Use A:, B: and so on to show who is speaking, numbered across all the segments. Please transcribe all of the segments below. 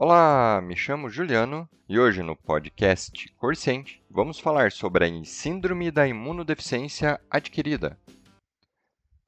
A: Olá, me chamo Juliano e hoje no podcast Corciente vamos falar sobre a Síndrome da Imunodeficiência Adquirida.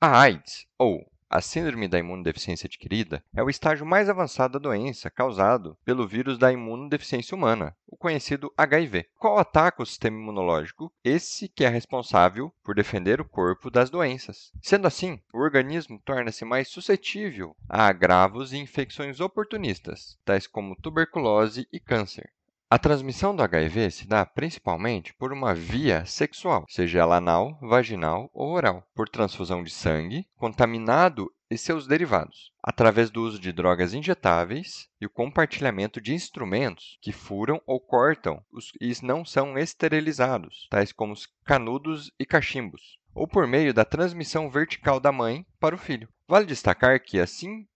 A: A AIDS, ou a síndrome da imunodeficiência adquirida é o estágio mais avançado da doença causado pelo vírus da imunodeficiência humana, o conhecido HIV, qual ataca o sistema imunológico, esse que é responsável por defender o corpo das doenças. Sendo assim, o organismo torna-se mais suscetível a agravos e infecções oportunistas, tais como tuberculose e câncer. A transmissão do HIV se dá principalmente por uma via sexual, seja ela anal, vaginal ou oral, por transfusão de sangue, contaminado e seus derivados, através do uso de drogas injetáveis e o compartilhamento de instrumentos que furam ou cortam os, e não são esterilizados, tais como os canudos e cachimbos, ou por meio da transmissão vertical da mãe para o filho. Vale destacar que, assim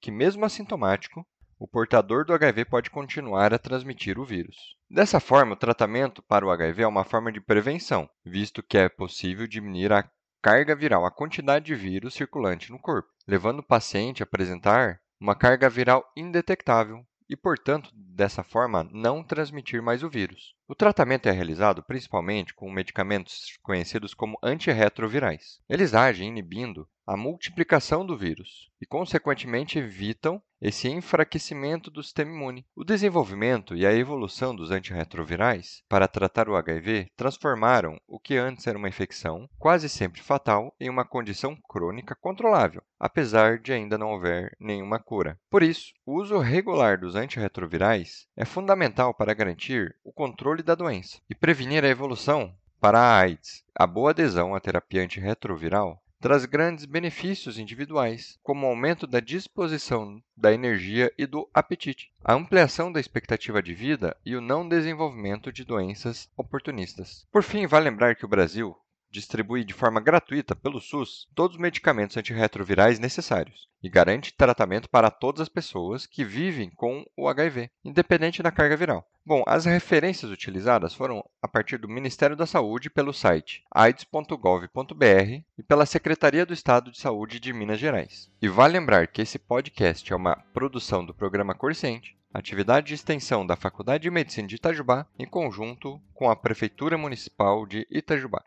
A: que mesmo assintomático, o portador do HIV pode continuar a transmitir o vírus. Dessa forma, o tratamento para o HIV é uma forma de prevenção, visto que é possível diminuir a carga viral, a quantidade de vírus circulante no corpo, levando o paciente a apresentar uma carga viral indetectável e, portanto, dessa forma, não transmitir mais o vírus. O tratamento é realizado principalmente com medicamentos conhecidos como antirretrovirais. Eles agem inibindo a multiplicação do vírus e, consequentemente, evitam esse enfraquecimento do sistema imune. O desenvolvimento e a evolução dos antirretrovirais para tratar o HIV transformaram o que antes era uma infecção, quase sempre fatal, em uma condição crônica controlável, apesar de ainda não haver nenhuma cura. Por isso, o uso regular dos antirretrovirais é fundamental para garantir o controle da doença e prevenir a evolução para a AIDS. A boa adesão à terapia antirretroviral traz grandes benefícios individuais, como o aumento da disposição da energia e do apetite, a ampliação da expectativa de vida e o não desenvolvimento de doenças oportunistas. Por fim, vale lembrar que o Brasil distribui de forma gratuita pelo SUS todos os medicamentos antirretrovirais necessários e garante tratamento para todas as pessoas que vivem com o HIV, independente da carga viral. Bom, as referências utilizadas foram a partir do Ministério da Saúde pelo site aids.gov.br e pela Secretaria do Estado de Saúde de Minas Gerais. E vale lembrar que esse podcast é uma produção do programa Corciente, atividade de extensão da Faculdade de Medicina de Itajubá, em conjunto com a Prefeitura Municipal de Itajubá.